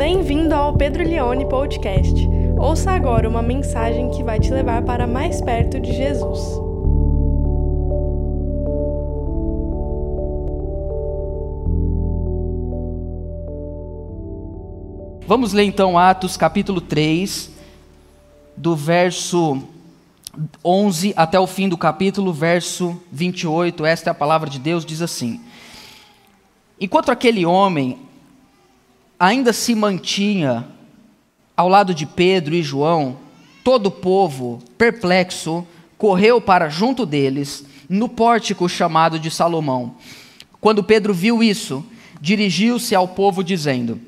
Bem-vindo ao Pedro Leone Podcast. Ouça agora uma mensagem que vai te levar para mais perto de Jesus. Vamos ler então Atos capítulo 3, do verso 11 até o fim do capítulo, verso 28. Esta é a palavra de Deus, diz assim: Enquanto aquele homem ainda se mantinha ao lado de Pedro e João, todo o povo, perplexo, correu para junto deles, no pórtico chamado de Salomão. Quando Pedro viu isso, dirigiu-se ao povo, dizendo: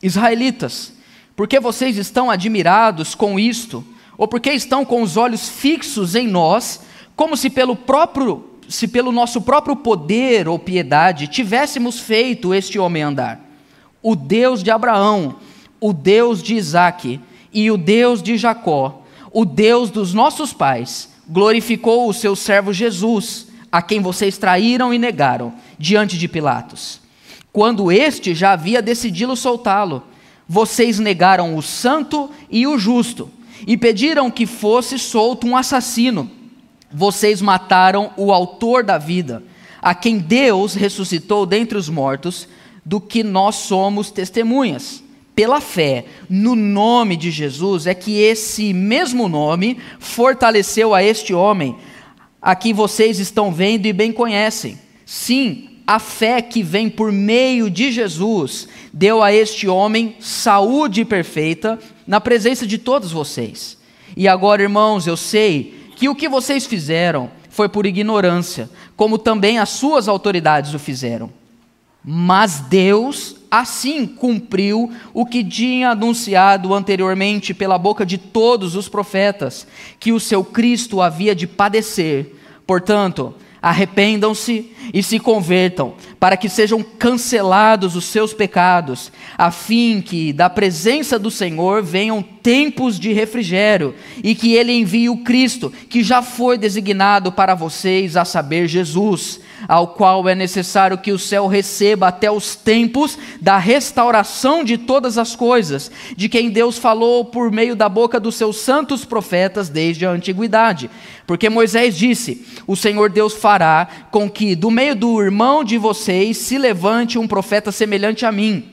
Israelitas, por que vocês estão admirados com isto? Ou por que estão com os olhos fixos em nós, como se pelo próprio se pelo nosso próprio poder ou piedade tivéssemos feito este homem andar? O Deus de Abraão, o Deus de Isaque e o Deus de Jacó, o Deus dos nossos pais, glorificou o seu servo Jesus, a quem vocês traíram e negaram, diante de Pilatos. Quando este já havia decidido soltá-lo, vocês negaram o santo e o justo, e pediram que fosse solto um assassino. Vocês mataram o autor da vida, a quem Deus ressuscitou dentre os mortos, do que nós somos testemunhas. Pela fé no nome de Jesus é que esse mesmo nome fortaleceu a este homem, a quem vocês estão vendo e bem conhecem. Sim, a fé que vem por meio de Jesus deu a este homem saúde perfeita na presença de todos vocês. E agora, irmãos, eu sei que o que vocês fizeram foi por ignorância, como também as suas autoridades o fizeram. Mas Deus assim cumpriu o que tinha anunciado anteriormente pela boca de todos os profetas, que o seu Cristo havia de padecer. Portanto, arrependam-se e se convertam, para que sejam cancelados os seus pecados, a fim que da presença do Senhor venham tempos de refrigério e que ele envie o Cristo, que já foi designado para vocês, a saber, Jesus ao qual é necessário que o céu receba até os tempos da restauração de todas as coisas, de quem Deus falou por meio da boca dos seus santos profetas desde a antiguidade. Porque Moisés disse: O Senhor Deus fará com que do meio do irmão de vocês se levante um profeta semelhante a mim.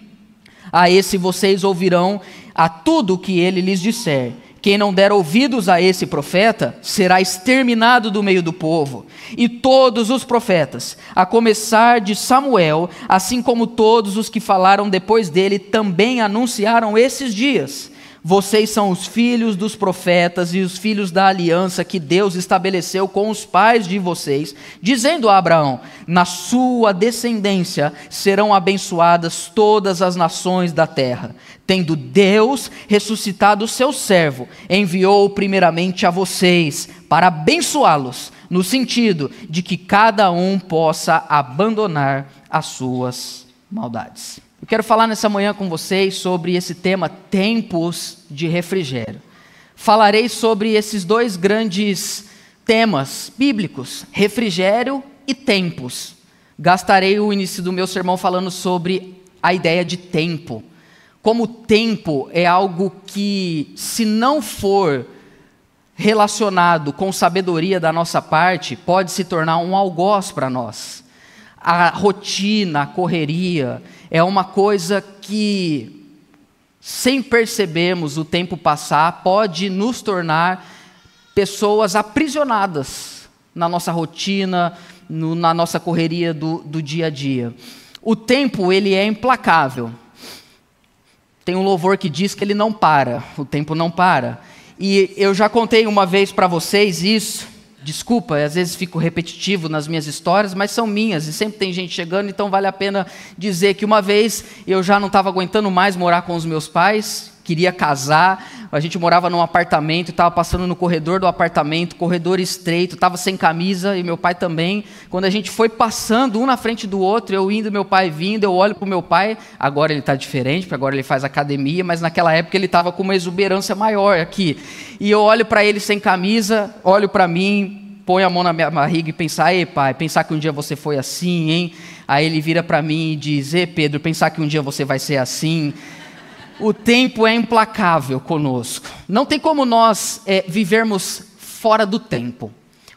A esse vocês ouvirão a tudo que ele lhes disser. Quem não der ouvidos a esse profeta será exterminado do meio do povo. E todos os profetas, a começar de Samuel, assim como todos os que falaram depois dele, também anunciaram esses dias. Vocês são os filhos dos profetas e os filhos da aliança que Deus estabeleceu com os pais de vocês, dizendo a Abraão: Na sua descendência serão abençoadas todas as nações da terra. Tendo Deus ressuscitado o seu servo, enviou primeiramente a vocês para abençoá-los, no sentido de que cada um possa abandonar as suas maldades. Eu quero falar nessa manhã com vocês sobre esse tema tempos de refrigério. Falarei sobre esses dois grandes temas bíblicos, refrigério e tempos. Gastarei o início do meu sermão falando sobre a ideia de tempo. Como o tempo é algo que, se não for relacionado com sabedoria da nossa parte, pode se tornar um algoz para nós. A rotina, a correria, é uma coisa que, sem percebermos o tempo passar, pode nos tornar pessoas aprisionadas na nossa rotina, no, na nossa correria do, do dia a dia. O tempo, ele é implacável. Tem um louvor que diz que ele não para, o tempo não para. E eu já contei uma vez para vocês isso, Desculpa, às vezes fico repetitivo nas minhas histórias, mas são minhas e sempre tem gente chegando, então vale a pena dizer que uma vez eu já não estava aguentando mais morar com os meus pais, queria casar, a gente morava num apartamento, estava passando no corredor do apartamento, corredor estreito, estava sem camisa e meu pai também. Quando a gente foi passando um na frente do outro, eu indo, meu pai vindo, eu olho para o meu pai, agora ele está diferente, porque agora ele faz academia, mas naquela época ele estava com uma exuberância maior aqui. E eu olho para ele sem camisa, olho para mim, põe a mão na minha barriga e pensar, ei pai, pensar que um dia você foi assim, hein? Aí ele vira para mim e diz, ei Pedro, pensar que um dia você vai ser assim. O tempo é implacável conosco. Não tem como nós é, vivermos fora do tempo.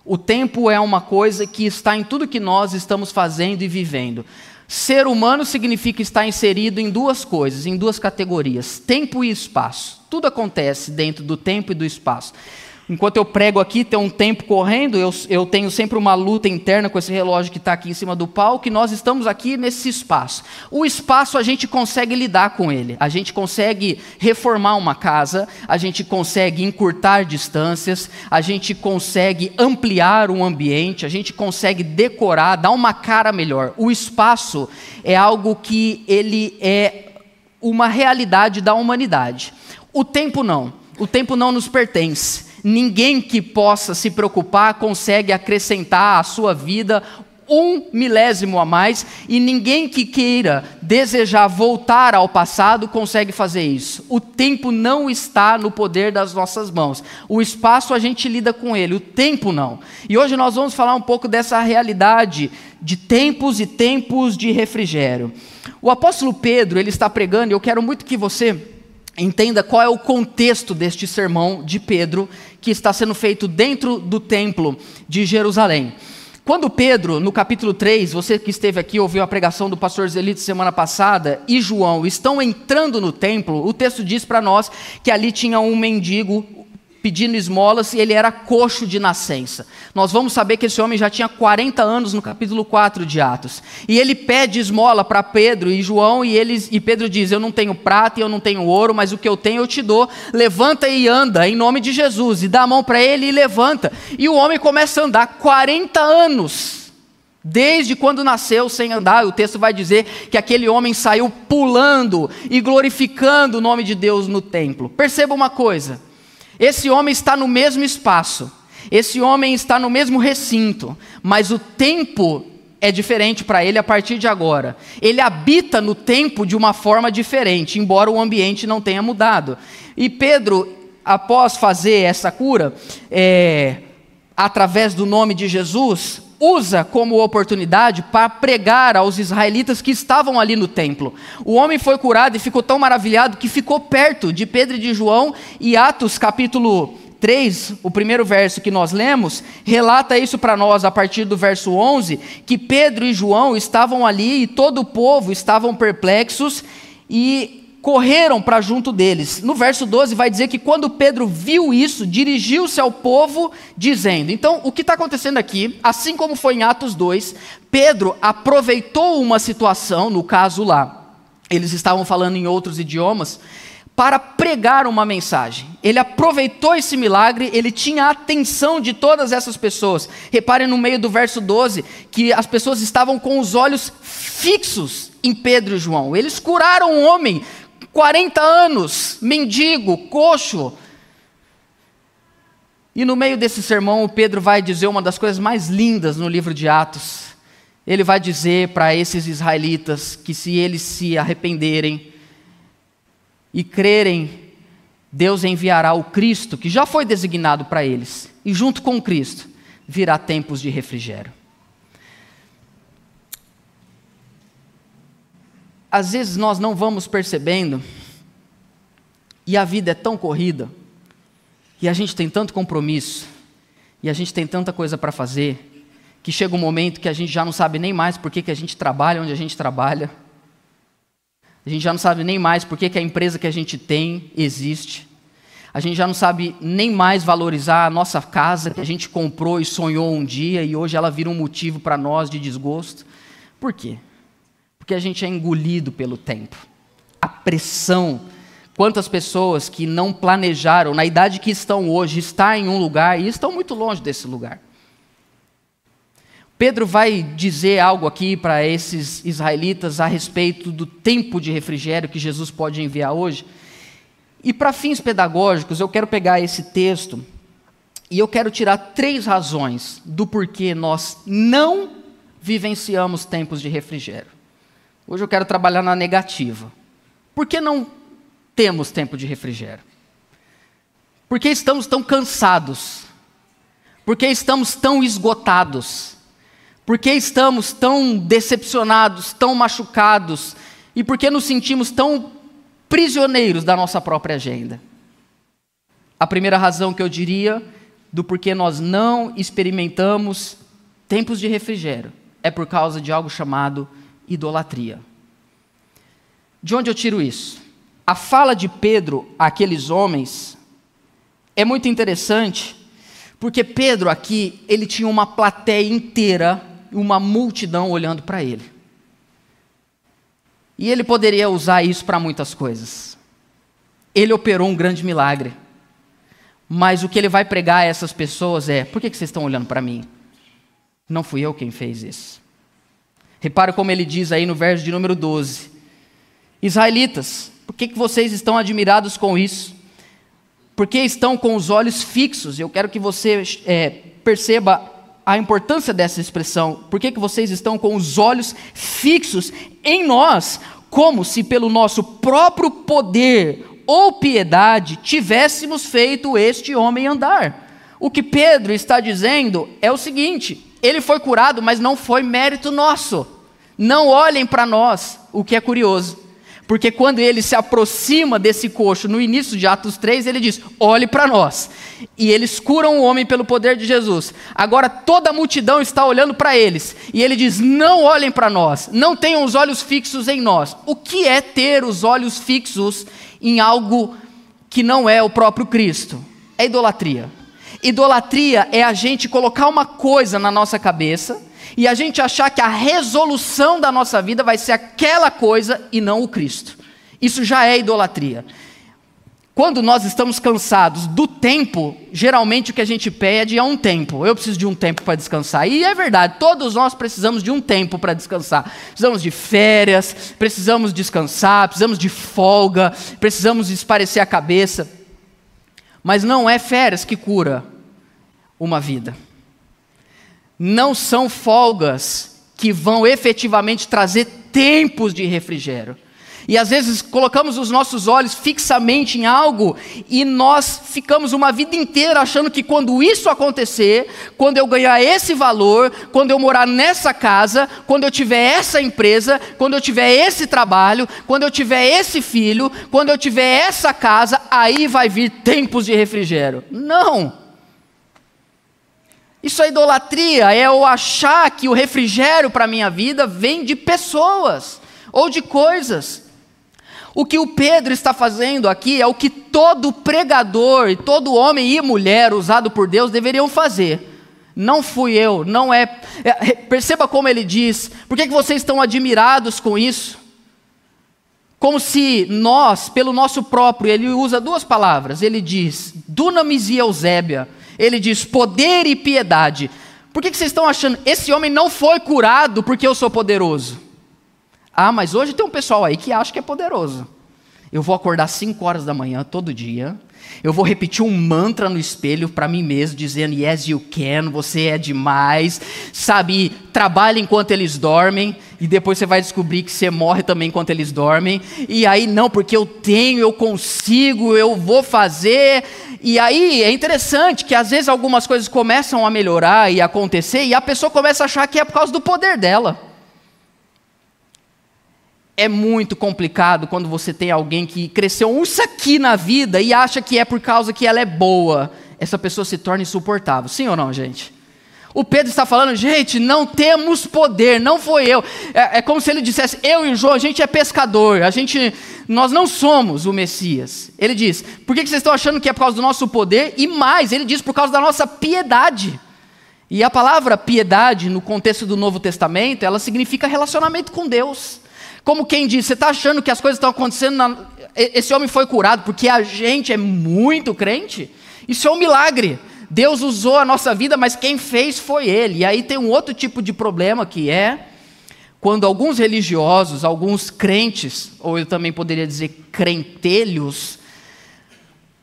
O tempo é uma coisa que está em tudo que nós estamos fazendo e vivendo. Ser humano significa estar inserido em duas coisas, em duas categorias: tempo e espaço. Tudo acontece dentro do tempo e do espaço. Enquanto eu prego aqui, tem um tempo correndo, eu, eu tenho sempre uma luta interna com esse relógio que está aqui em cima do palco, e nós estamos aqui nesse espaço. O espaço a gente consegue lidar com ele, a gente consegue reformar uma casa, a gente consegue encurtar distâncias, a gente consegue ampliar um ambiente, a gente consegue decorar, dar uma cara melhor. O espaço é algo que ele é uma realidade da humanidade. O tempo não. O tempo não nos pertence. Ninguém que possa se preocupar consegue acrescentar à sua vida um milésimo a mais, e ninguém que queira desejar voltar ao passado consegue fazer isso. O tempo não está no poder das nossas mãos. O espaço a gente lida com ele, o tempo não. E hoje nós vamos falar um pouco dessa realidade de tempos e tempos de refrigério. O apóstolo Pedro, ele está pregando, e eu quero muito que você entenda qual é o contexto deste sermão de Pedro que está sendo feito dentro do templo de Jerusalém. Quando Pedro, no capítulo 3, você que esteve aqui, ouviu a pregação do pastor Zelito semana passada, e João estão entrando no templo, o texto diz para nós que ali tinha um mendigo, pedindo esmolas e ele era coxo de nascença. Nós vamos saber que esse homem já tinha 40 anos no capítulo 4 de Atos. E ele pede esmola para Pedro e João e eles e Pedro diz: "Eu não tenho prata e eu não tenho ouro, mas o que eu tenho eu te dou. Levanta e anda em nome de Jesus." E dá a mão para ele e levanta. E o homem começa a andar 40 anos. Desde quando nasceu sem andar, o texto vai dizer que aquele homem saiu pulando e glorificando o nome de Deus no templo. Perceba uma coisa: esse homem está no mesmo espaço, esse homem está no mesmo recinto, mas o tempo é diferente para ele a partir de agora. Ele habita no tempo de uma forma diferente, embora o ambiente não tenha mudado. E Pedro, após fazer essa cura, é, através do nome de Jesus, usa como oportunidade para pregar aos israelitas que estavam ali no templo. O homem foi curado e ficou tão maravilhado que ficou perto de Pedro e de João, e Atos capítulo 3, o primeiro verso que nós lemos, relata isso para nós a partir do verso 11, que Pedro e João estavam ali e todo o povo estavam perplexos e correram para junto deles. No verso 12 vai dizer que quando Pedro viu isso, dirigiu-se ao povo, dizendo: Então, o que está acontecendo aqui, assim como foi em Atos 2, Pedro aproveitou uma situação, no caso lá, eles estavam falando em outros idiomas, para pregar uma mensagem. Ele aproveitou esse milagre, ele tinha a atenção de todas essas pessoas. Reparem no meio do verso 12 que as pessoas estavam com os olhos fixos em Pedro e João. Eles curaram um homem 40 anos, mendigo, coxo. E no meio desse sermão, o Pedro vai dizer uma das coisas mais lindas no livro de Atos. Ele vai dizer para esses israelitas que se eles se arrependerem e crerem, Deus enviará o Cristo, que já foi designado para eles, e junto com Cristo virá tempos de refrigério. Às vezes nós não vamos percebendo, e a vida é tão corrida, e a gente tem tanto compromisso, e a gente tem tanta coisa para fazer, que chega um momento que a gente já não sabe nem mais por que, que a gente trabalha onde a gente trabalha, a gente já não sabe nem mais por que, que a empresa que a gente tem existe, a gente já não sabe nem mais valorizar a nossa casa que a gente comprou e sonhou um dia e hoje ela vira um motivo para nós de desgosto. Por quê? Porque a gente é engolido pelo tempo. A pressão. Quantas pessoas que não planejaram, na idade que estão hoje, estar em um lugar e estão muito longe desse lugar. Pedro vai dizer algo aqui para esses israelitas a respeito do tempo de refrigério que Jesus pode enviar hoje. E para fins pedagógicos, eu quero pegar esse texto e eu quero tirar três razões do porquê nós não vivenciamos tempos de refrigério. Hoje eu quero trabalhar na negativa. Por que não temos tempo de refrigério? Por que estamos tão cansados? Por que estamos tão esgotados? Por que estamos tão decepcionados, tão machucados? E por que nos sentimos tão prisioneiros da nossa própria agenda. A primeira razão que eu diria do porquê nós não experimentamos tempos de refrigério é por causa de algo chamado idolatria. De onde eu tiro isso? A fala de Pedro àqueles homens é muito interessante, porque Pedro aqui, ele tinha uma plateia inteira, uma multidão olhando para ele. E ele poderia usar isso para muitas coisas. Ele operou um grande milagre. Mas o que ele vai pregar a essas pessoas é: por que, vocês estão olhando para mim? Não fui eu quem fez isso. Repare como ele diz aí no verso de número 12: Israelitas, por que, que vocês estão admirados com isso? Porque estão com os olhos fixos. Eu quero que você é, perceba a importância dessa expressão. Por que, que vocês estão com os olhos fixos em nós, como se pelo nosso próprio poder ou piedade tivéssemos feito este homem andar. O que Pedro está dizendo é o seguinte: ele foi curado, mas não foi mérito nosso. Não olhem para nós, o que é curioso. Porque quando ele se aproxima desse coxo, no início de Atos 3, ele diz: olhe para nós. E eles curam o homem pelo poder de Jesus. Agora toda a multidão está olhando para eles. E ele diz: não olhem para nós, não tenham os olhos fixos em nós. O que é ter os olhos fixos em algo que não é o próprio Cristo. É idolatria. Idolatria é a gente colocar uma coisa na nossa cabeça e a gente achar que a resolução da nossa vida vai ser aquela coisa e não o Cristo. Isso já é idolatria. Quando nós estamos cansados do tempo, geralmente o que a gente pede é um tempo. Eu preciso de um tempo para descansar. E é verdade, todos nós precisamos de um tempo para descansar. Precisamos de férias, precisamos descansar, precisamos de folga, precisamos esparecer a cabeça. Mas não é férias que cura uma vida. Não são folgas que vão efetivamente trazer tempos de refrigério. E às vezes colocamos os nossos olhos fixamente em algo e nós ficamos uma vida inteira achando que quando isso acontecer, quando eu ganhar esse valor, quando eu morar nessa casa, quando eu tiver essa empresa, quando eu tiver esse trabalho, quando eu tiver esse filho, quando eu tiver essa casa, aí vai vir tempos de refrigério. Não! Isso é idolatria, é eu achar que o refrigério para a minha vida vem de pessoas ou de coisas. O que o Pedro está fazendo aqui é o que todo pregador e todo homem e mulher usado por Deus deveriam fazer. Não fui eu, não é. é perceba como ele diz. Por que, que vocês estão admirados com isso? Como se nós, pelo nosso próprio, ele usa duas palavras. Ele diz dunamis e eusébia. Ele diz poder e piedade. Por que, que vocês estão achando? Esse homem não foi curado porque eu sou poderoso. Ah, mas hoje tem um pessoal aí que acha que é poderoso. Eu vou acordar 5 horas da manhã todo dia. Eu vou repetir um mantra no espelho para mim mesmo, dizendo: Yes, you can, você é demais. Sabe, trabalha enquanto eles dormem. E depois você vai descobrir que você morre também enquanto eles dormem. E aí, não, porque eu tenho, eu consigo, eu vou fazer. E aí é interessante que às vezes algumas coisas começam a melhorar e acontecer, e a pessoa começa a achar que é por causa do poder dela é muito complicado quando você tem alguém que cresceu isso aqui na vida e acha que é por causa que ela é boa. Essa pessoa se torna insuportável. Sim ou não, gente? O Pedro está falando, gente, não temos poder, não foi eu. É, é, como se ele dissesse, eu e o João, a gente é pescador, a gente, nós não somos o Messias. Ele diz, por que vocês estão achando que é por causa do nosso poder? E mais, ele diz, por causa da nossa piedade. E a palavra piedade, no contexto do Novo Testamento, ela significa relacionamento com Deus. Como quem diz, você está achando que as coisas estão acontecendo, na... esse homem foi curado porque a gente é muito crente? Isso é um milagre. Deus usou a nossa vida, mas quem fez foi Ele. E aí tem um outro tipo de problema que é quando alguns religiosos, alguns crentes, ou eu também poderia dizer crentelhos,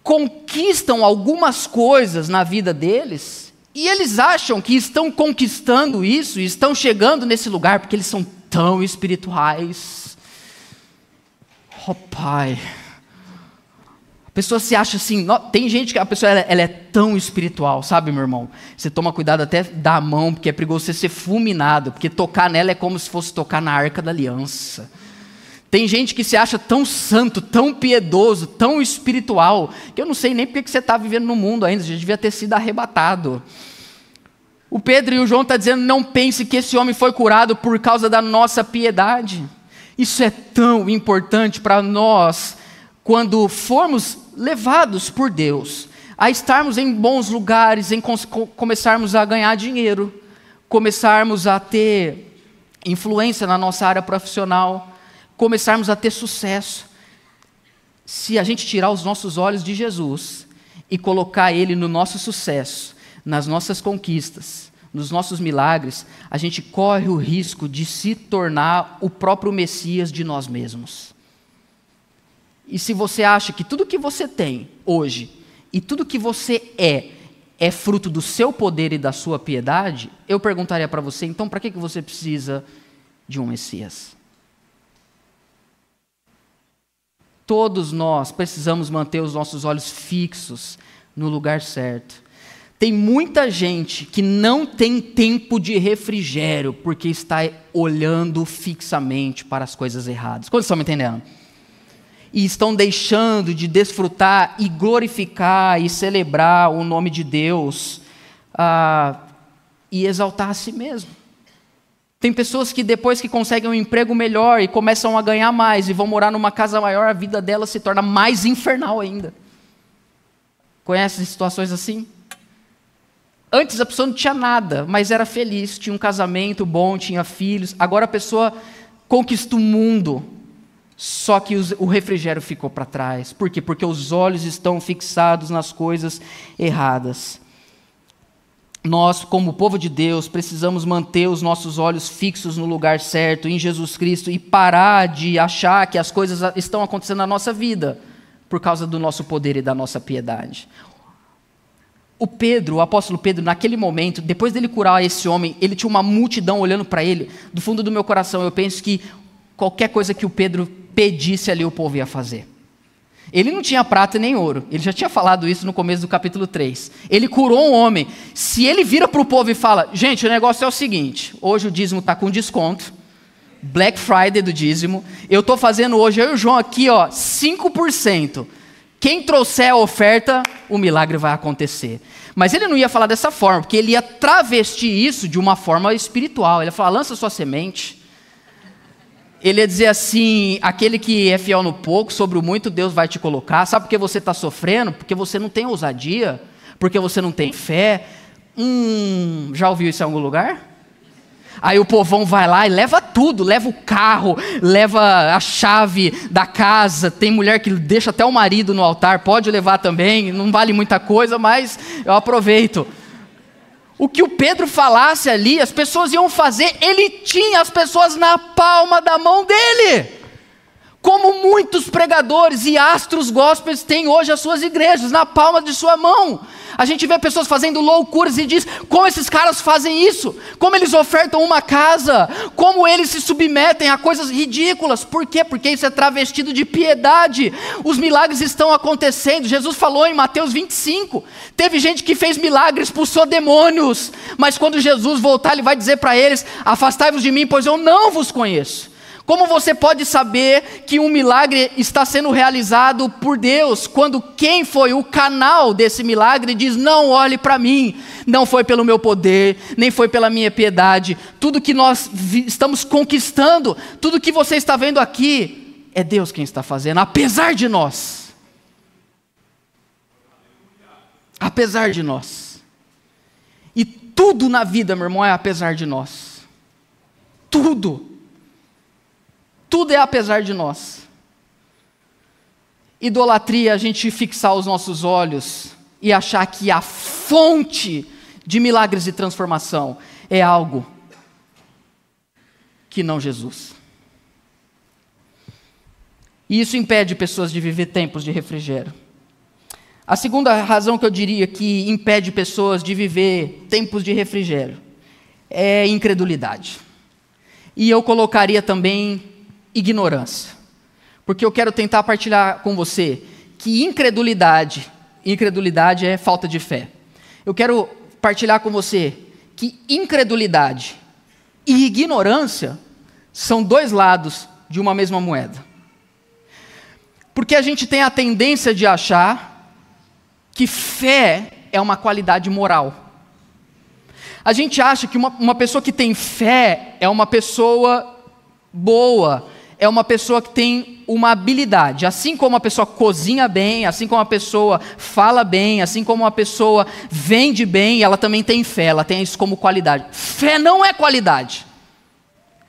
conquistam algumas coisas na vida deles e eles acham que estão conquistando isso, estão chegando nesse lugar porque eles são tão espirituais. Oh, Pai. A pessoa se acha assim, tem gente que a pessoa ela, ela, é tão espiritual, sabe, meu irmão? Você toma cuidado até da mão, porque é perigoso você ser fulminado, porque tocar nela é como se fosse tocar na arca da aliança. Tem gente que se acha tão santo, tão piedoso, tão espiritual, que eu não sei nem porque que você está vivendo no mundo ainda, já devia ter sido arrebatado. O Pedro e o João estão tá dizendo: não pense que esse homem foi curado por causa da nossa piedade. Isso é tão importante para nós quando formos levados por Deus a estarmos em bons lugares, em começarmos a ganhar dinheiro, começarmos a ter influência na nossa área profissional, começarmos a ter sucesso. Se a gente tirar os nossos olhos de Jesus e colocar Ele no nosso sucesso, nas nossas conquistas, nos nossos milagres, a gente corre o risco de se tornar o próprio Messias de nós mesmos. E se você acha que tudo que você tem hoje e tudo que você é é fruto do seu poder e da sua piedade, eu perguntaria para você, então para que você precisa de um Messias? Todos nós precisamos manter os nossos olhos fixos no lugar certo. Tem muita gente que não tem tempo de refrigério porque está olhando fixamente para as coisas erradas. Quantos estão me entendendo? E estão deixando de desfrutar e glorificar e celebrar o nome de Deus ah, e exaltar a si mesmo. Tem pessoas que depois que conseguem um emprego melhor e começam a ganhar mais e vão morar numa casa maior, a vida delas se torna mais infernal ainda. Conhece situações assim? Antes a pessoa não tinha nada, mas era feliz, tinha um casamento bom, tinha filhos. Agora a pessoa conquista o mundo, só que o refrigério ficou para trás. Por quê? Porque os olhos estão fixados nas coisas erradas. Nós, como povo de Deus, precisamos manter os nossos olhos fixos no lugar certo, em Jesus Cristo, e parar de achar que as coisas estão acontecendo na nossa vida por causa do nosso poder e da nossa piedade. O Pedro, o apóstolo Pedro, naquele momento, depois dele curar esse homem, ele tinha uma multidão olhando para ele. Do fundo do meu coração, eu penso que qualquer coisa que o Pedro pedisse ali, o povo ia fazer. Ele não tinha prata nem ouro. Ele já tinha falado isso no começo do capítulo 3. Ele curou um homem. Se ele vira para o povo e fala: Gente, o negócio é o seguinte: hoje o dízimo está com desconto. Black Friday do dízimo. Eu estou fazendo hoje, eu e o João aqui, ó, 5%. Quem trouxer a oferta, o milagre vai acontecer. Mas ele não ia falar dessa forma, porque ele ia travestir isso de uma forma espiritual. Ele ia falar: lança sua semente. Ele ia dizer assim: aquele que é fiel no pouco, sobre o muito Deus vai te colocar. Sabe por que você está sofrendo? Porque você não tem ousadia, porque você não tem fé. Hum, já ouviu isso em algum lugar? Aí o povão vai lá e leva tudo, leva o carro, leva a chave da casa. Tem mulher que deixa até o marido no altar, pode levar também, não vale muita coisa, mas eu aproveito. O que o Pedro falasse ali, as pessoas iam fazer, ele tinha as pessoas na palma da mão dele. Como muitos pregadores e astros gospels têm hoje as suas igrejas, na palma de sua mão. A gente vê pessoas fazendo loucuras e diz: como esses caras fazem isso? Como eles ofertam uma casa? Como eles se submetem a coisas ridículas? Por quê? Porque isso é travestido de piedade. Os milagres estão acontecendo. Jesus falou em Mateus 25: teve gente que fez milagres, expulsou demônios, mas quando Jesus voltar, ele vai dizer para eles: afastai-vos de mim, pois eu não vos conheço. Como você pode saber que um milagre está sendo realizado por Deus quando quem foi o canal desse milagre diz: Não olhe para mim, não foi pelo meu poder, nem foi pela minha piedade. Tudo que nós estamos conquistando, tudo que você está vendo aqui, é Deus quem está fazendo, apesar de nós. Apesar de nós. E tudo na vida, meu irmão, é apesar de nós. Tudo. Tudo é apesar de nós. Idolatria a gente fixar os nossos olhos e achar que a fonte de milagres e transformação é algo que não Jesus. E isso impede pessoas de viver tempos de refrigério. A segunda razão que eu diria que impede pessoas de viver tempos de refrigério é incredulidade. E eu colocaria também ignorância. Porque eu quero tentar partilhar com você que incredulidade, incredulidade é falta de fé. Eu quero partilhar com você que incredulidade e ignorância são dois lados de uma mesma moeda. Porque a gente tem a tendência de achar que fé é uma qualidade moral. A gente acha que uma, uma pessoa que tem fé é uma pessoa boa, é uma pessoa que tem uma habilidade. Assim como uma pessoa cozinha bem, assim como uma pessoa fala bem, assim como uma pessoa vende bem, ela também tem fé, ela tem isso como qualidade. Fé não é qualidade.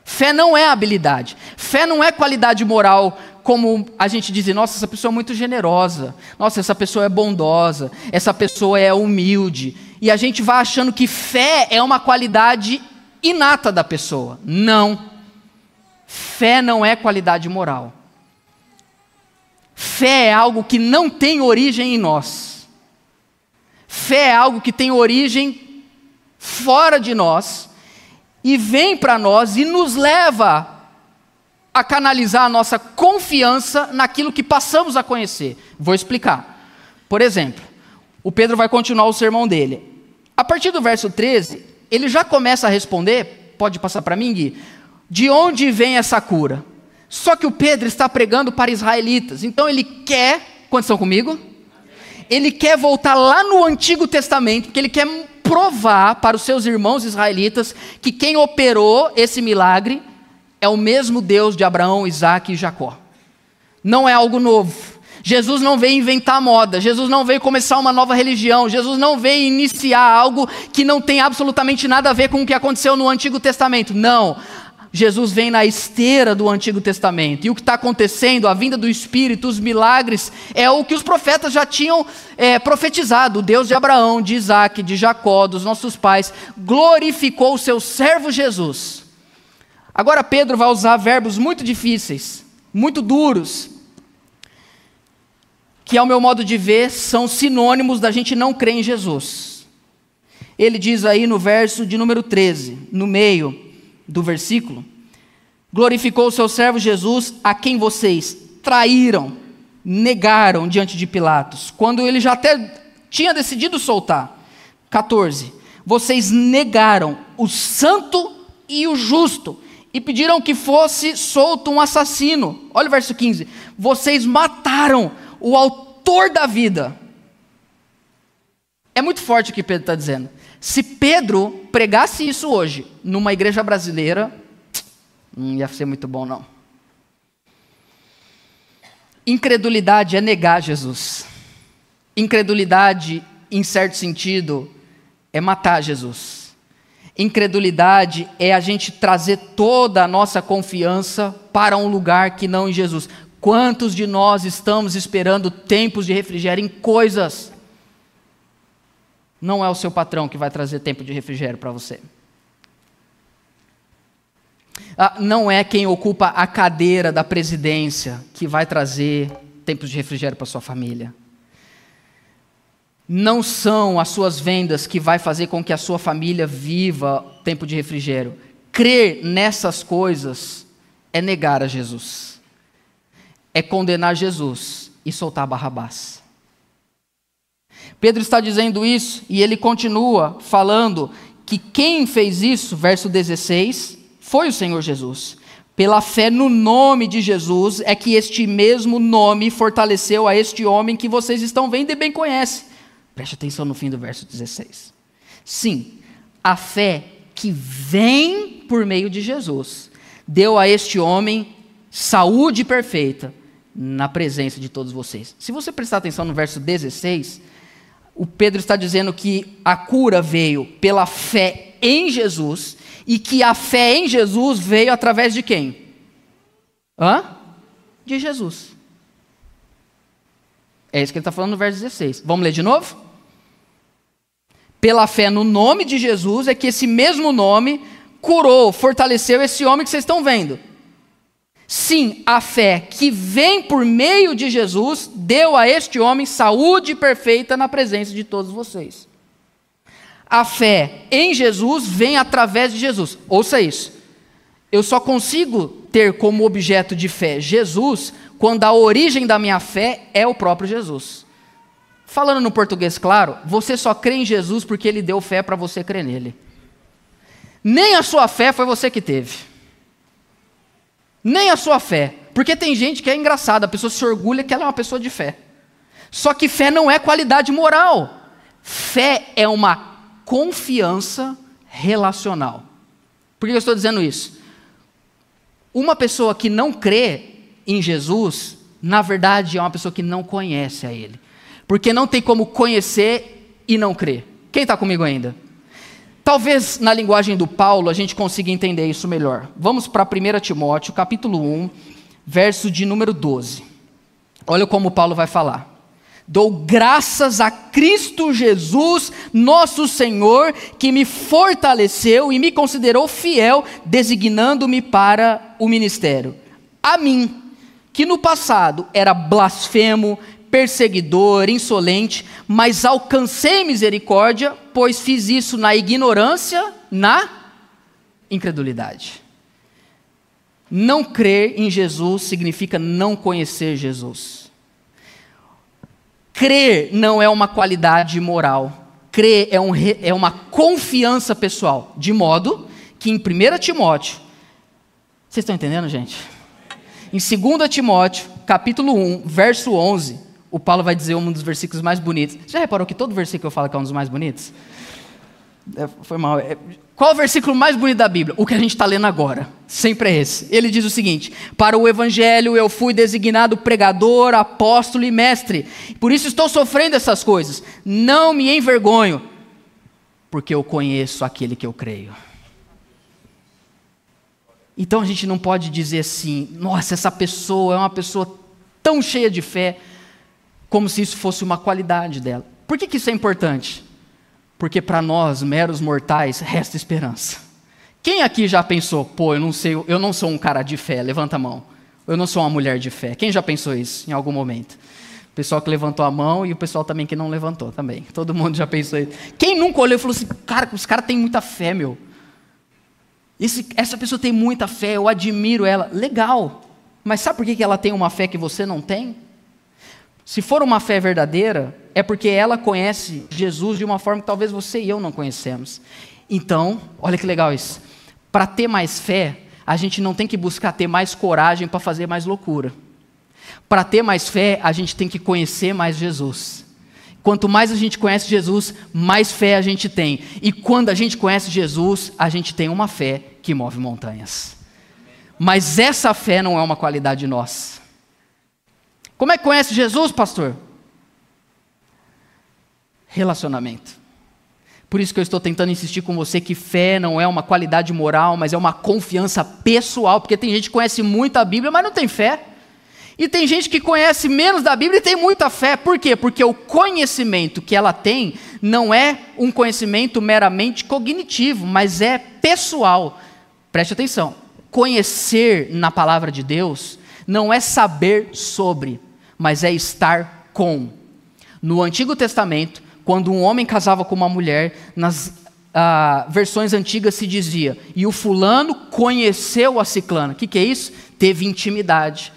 Fé não é habilidade. Fé não é qualidade moral como a gente diz, nossa, essa pessoa é muito generosa, nossa, essa pessoa é bondosa, essa pessoa é humilde. E a gente vai achando que fé é uma qualidade inata da pessoa. Não. Fé não é qualidade moral. Fé é algo que não tem origem em nós. Fé é algo que tem origem fora de nós e vem para nós e nos leva a canalizar a nossa confiança naquilo que passamos a conhecer. Vou explicar. Por exemplo, o Pedro vai continuar o sermão dele. A partir do verso 13, ele já começa a responder, pode passar para mim, Gui, de onde vem essa cura? Só que o Pedro está pregando para israelitas, então ele quer, quantos estão comigo? Ele quer voltar lá no Antigo Testamento, porque ele quer provar para os seus irmãos israelitas que quem operou esse milagre é o mesmo Deus de Abraão, Isaac e Jacó. Não é algo novo. Jesus não veio inventar moda, Jesus não veio começar uma nova religião, Jesus não veio iniciar algo que não tem absolutamente nada a ver com o que aconteceu no Antigo Testamento. Não. Jesus vem na esteira do Antigo Testamento. E o que está acontecendo, a vinda do Espírito, os milagres, é o que os profetas já tinham é, profetizado. O Deus de Abraão, de Isaac, de Jacó, dos nossos pais, glorificou o seu servo Jesus. Agora Pedro vai usar verbos muito difíceis, muito duros, que ao meu modo de ver são sinônimos da gente não crer em Jesus. Ele diz aí no verso de número 13, no meio do versículo, glorificou o seu servo Jesus, a quem vocês traíram, negaram diante de Pilatos, quando ele já até tinha decidido soltar. 14. Vocês negaram o santo e o justo e pediram que fosse solto um assassino. Olha o verso 15. Vocês mataram o autor da vida. É muito forte o que Pedro está dizendo. Se Pedro pregasse isso hoje numa igreja brasileira, não ia ser muito bom, não. Incredulidade é negar Jesus. Incredulidade, em certo sentido, é matar Jesus. Incredulidade é a gente trazer toda a nossa confiança para um lugar que não em Jesus. Quantos de nós estamos esperando tempos de refrigério em coisas? Não é o seu patrão que vai trazer tempo de refrigério para você. Ah, não é quem ocupa a cadeira da presidência que vai trazer tempos de refrigério para sua família não são as suas vendas que vai fazer com que a sua família viva tempo de refrigério. Crer nessas coisas é negar a Jesus. É condenar Jesus e soltar Barrabás. Pedro está dizendo isso e ele continua falando que quem fez isso, verso 16, foi o Senhor Jesus. Pela fé no nome de Jesus é que este mesmo nome fortaleceu a este homem que vocês estão vendo e bem conhecem. Preste atenção no fim do verso 16. Sim, a fé que vem por meio de Jesus deu a este homem saúde perfeita na presença de todos vocês. Se você prestar atenção no verso 16, o Pedro está dizendo que a cura veio pela fé em Jesus e que a fé em Jesus veio através de quem? Hã? De Jesus. É isso que ele está falando no verso 16. Vamos ler de novo? pela fé no nome de Jesus, é que esse mesmo nome curou, fortaleceu esse homem que vocês estão vendo. Sim, a fé que vem por meio de Jesus deu a este homem saúde perfeita na presença de todos vocês. A fé em Jesus vem através de Jesus. Ouça isso. Eu só consigo ter como objeto de fé Jesus quando a origem da minha fé é o próprio Jesus. Falando no português claro, você só crê em Jesus porque ele deu fé para você crer nele. Nem a sua fé foi você que teve. Nem a sua fé. Porque tem gente que é engraçada, a pessoa se orgulha que ela é uma pessoa de fé. Só que fé não é qualidade moral. Fé é uma confiança relacional. Por que eu estou dizendo isso? Uma pessoa que não crê em Jesus, na verdade, é uma pessoa que não conhece a Ele. Porque não tem como conhecer e não crer. Quem está comigo ainda? Talvez na linguagem do Paulo a gente consiga entender isso melhor. Vamos para 1 Timóteo, capítulo 1, verso de número 12. Olha como Paulo vai falar. Dou graças a Cristo Jesus, nosso Senhor, que me fortaleceu e me considerou fiel, designando-me para o ministério. A mim, que no passado era blasfemo, perseguidor, insolente, mas alcancei misericórdia, pois fiz isso na ignorância, na incredulidade. Não crer em Jesus significa não conhecer Jesus. Crer não é uma qualidade moral. Crer é, um, é uma confiança pessoal. De modo que em 1 Timóteo, vocês estão entendendo, gente? Em 2 Timóteo, capítulo 1, verso 11, o Paulo vai dizer um dos versículos mais bonitos. Já reparou que todo versículo eu falo que é um dos mais bonitos? É, foi mal. É, qual o versículo mais bonito da Bíblia? O que a gente está lendo agora. Sempre é esse. Ele diz o seguinte: Para o Evangelho eu fui designado pregador, apóstolo e mestre. Por isso estou sofrendo essas coisas. Não me envergonho, porque eu conheço aquele que eu creio. Então a gente não pode dizer assim: nossa, essa pessoa é uma pessoa tão cheia de fé, como se isso fosse uma qualidade dela. Por que, que isso é importante? Porque para nós, meros mortais, resta esperança. Quem aqui já pensou, pô, eu não sei, eu não sou um cara de fé, levanta a mão. Eu não sou uma mulher de fé. Quem já pensou isso em algum momento? O pessoal que levantou a mão e o pessoal também que não levantou também. Todo mundo já pensou isso. Quem nunca olhou e falou assim, cara, os caras têm muita fé, meu. Esse, essa pessoa tem muita fé, eu admiro ela. Legal. Mas sabe por que ela tem uma fé que você não tem? Se for uma fé verdadeira, é porque ela conhece Jesus de uma forma que talvez você e eu não conhecemos. Então, olha que legal isso. Para ter mais fé, a gente não tem que buscar ter mais coragem para fazer mais loucura. Para ter mais fé, a gente tem que conhecer mais Jesus. Quanto mais a gente conhece Jesus, mais fé a gente tem. E quando a gente conhece Jesus, a gente tem uma fé que move montanhas. Mas essa fé não é uma qualidade nossa. Como é que conhece Jesus, pastor? Relacionamento. Por isso que eu estou tentando insistir com você que fé não é uma qualidade moral, mas é uma confiança pessoal, porque tem gente que conhece muito a Bíblia, mas não tem fé. E tem gente que conhece menos da Bíblia e tem muita fé. Por quê? Porque o conhecimento que ela tem não é um conhecimento meramente cognitivo, mas é pessoal. Preste atenção. Conhecer na palavra de Deus não é saber sobre, mas é estar com. No Antigo Testamento, quando um homem casava com uma mulher, nas ah, versões antigas se dizia, e o fulano conheceu a ciclana. O que, que é isso? Teve intimidade.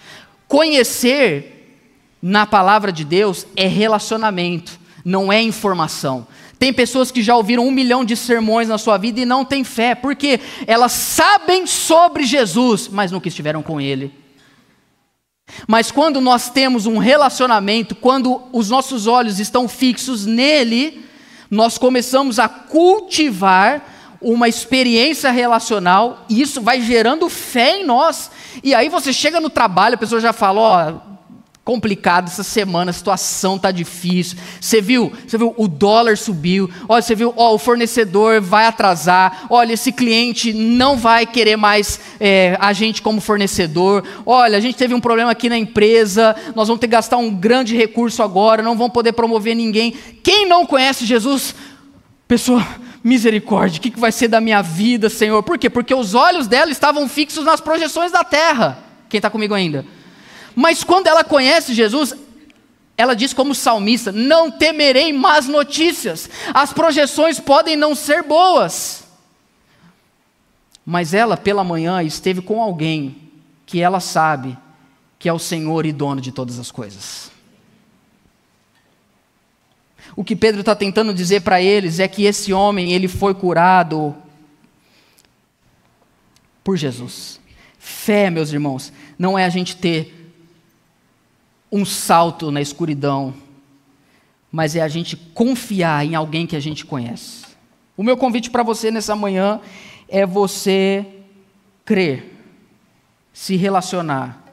Conhecer na palavra de Deus é relacionamento, não é informação. Tem pessoas que já ouviram um milhão de sermões na sua vida e não têm fé, porque elas sabem sobre Jesus, mas nunca estiveram com Ele. Mas quando nós temos um relacionamento, quando os nossos olhos estão fixos nele, nós começamos a cultivar uma experiência relacional e isso vai gerando fé em nós. E aí você chega no trabalho, a pessoa já fala: Ó, complicado essa semana, a situação tá difícil. Você viu? Você viu o dólar subiu. Olha, você viu? Ó, o fornecedor vai atrasar. Olha, esse cliente não vai querer mais é, a gente como fornecedor. Olha, a gente teve um problema aqui na empresa. Nós vamos ter que gastar um grande recurso agora. Não vamos poder promover ninguém. Quem não conhece Jesus, pessoa misericórdia, o que vai ser da minha vida, Senhor? Por quê? Porque os olhos dela estavam fixos nas projeções da terra. Quem está comigo ainda? Mas quando ela conhece Jesus, ela diz como salmista: Não temerei más notícias, as projeções podem não ser boas. Mas ela, pela manhã, esteve com alguém que ela sabe que é o Senhor e dono de todas as coisas. O que Pedro está tentando dizer para eles é que esse homem ele foi curado por Jesus. Fé, meus irmãos, não é a gente ter um salto na escuridão, mas é a gente confiar em alguém que a gente conhece. O meu convite para você nessa manhã é você crer, se relacionar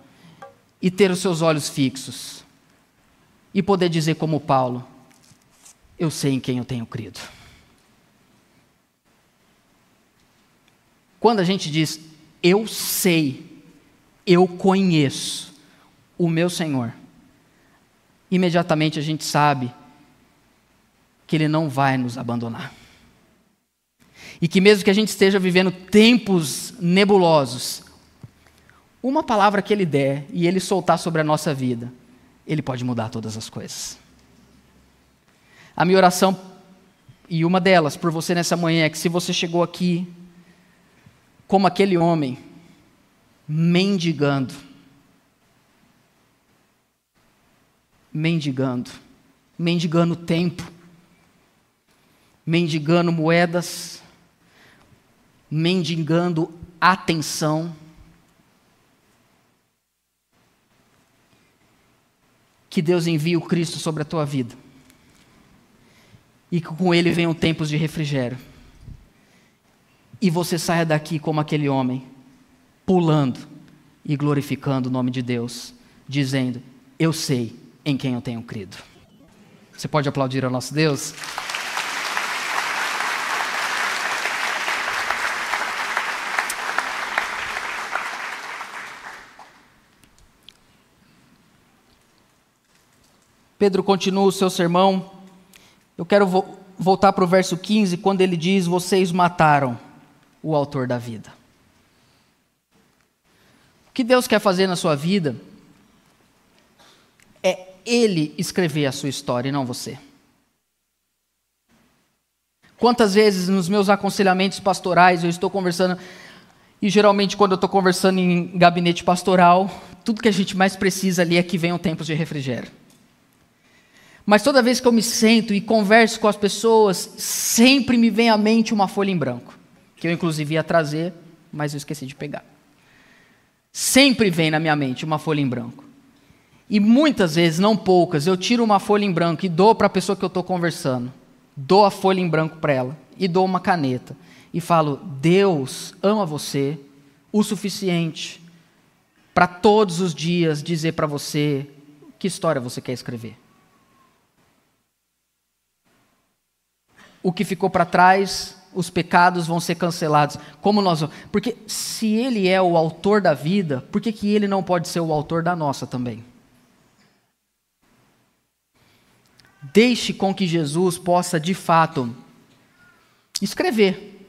e ter os seus olhos fixos e poder dizer, como Paulo: Eu sei em quem eu tenho crido. Quando a gente diz, eu sei, eu conheço o meu Senhor, imediatamente a gente sabe que Ele não vai nos abandonar. E que mesmo que a gente esteja vivendo tempos nebulosos, uma palavra que Ele der e Ele soltar sobre a nossa vida, Ele pode mudar todas as coisas. A minha oração, e uma delas por você nessa manhã, é que se você chegou aqui como aquele homem, mendigando. Mendigando. Mendigando tempo. Mendigando moedas. Mendigando atenção. Que Deus envie o Cristo sobre a tua vida. E que com ele venham tempos de refrigério e você saia daqui como aquele homem, pulando e glorificando o nome de Deus, dizendo: Eu sei em quem eu tenho crido. Você pode aplaudir ao nosso Deus? Pedro continua o seu sermão. Eu quero vo voltar para o verso 15, quando ele diz: Vocês mataram o autor da vida. O que Deus quer fazer na sua vida é Ele escrever a sua história e não você. Quantas vezes nos meus aconselhamentos pastorais eu estou conversando, e geralmente quando eu estou conversando em gabinete pastoral, tudo que a gente mais precisa ali é que venham tempos de refrigério. Mas toda vez que eu me sento e converso com as pessoas, sempre me vem à mente uma folha em branco que eu inclusive ia trazer, mas eu esqueci de pegar. Sempre vem na minha mente uma folha em branco. E muitas vezes, não poucas, eu tiro uma folha em branco e dou para a pessoa que eu estou conversando. Dou a folha em branco para ela e dou uma caneta. E falo: Deus ama você o suficiente para todos os dias dizer para você que história você quer escrever. O que ficou para trás os pecados vão ser cancelados. Como nós Porque se ele é o autor da vida, por que, que ele não pode ser o autor da nossa também? Deixe com que Jesus possa de fato escrever.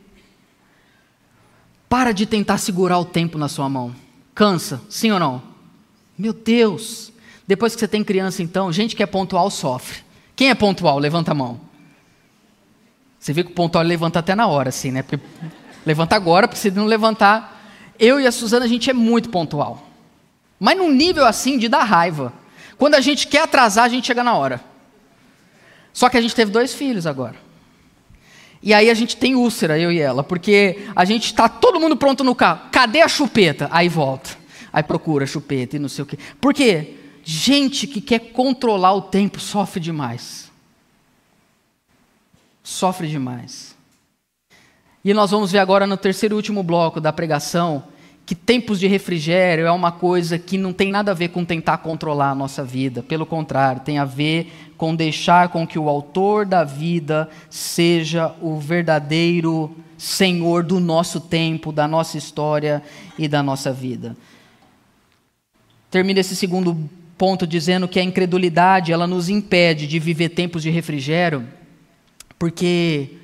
Para de tentar segurar o tempo na sua mão. Cansa, sim ou não? Meu Deus! Depois que você tem criança, então, gente que é pontual sofre. Quem é pontual? Levanta a mão. Você vê que o pontual levanta até na hora, assim, né? Porque levanta agora, porque se não levantar. Eu e a Suzana, a gente é muito pontual. Mas num nível assim de dar raiva. Quando a gente quer atrasar, a gente chega na hora. Só que a gente teve dois filhos agora. E aí a gente tem úlcera, eu e ela, porque a gente está todo mundo pronto no carro. Cadê a chupeta? Aí volta. Aí procura a chupeta e não sei o quê. Por quê? Gente que quer controlar o tempo sofre demais sofre demais. E nós vamos ver agora no terceiro e último bloco da pregação que tempos de refrigério é uma coisa que não tem nada a ver com tentar controlar a nossa vida, pelo contrário, tem a ver com deixar com que o autor da vida seja o verdadeiro Senhor do nosso tempo, da nossa história e da nossa vida. Termina esse segundo ponto dizendo que a incredulidade, ela nos impede de viver tempos de refrigério porque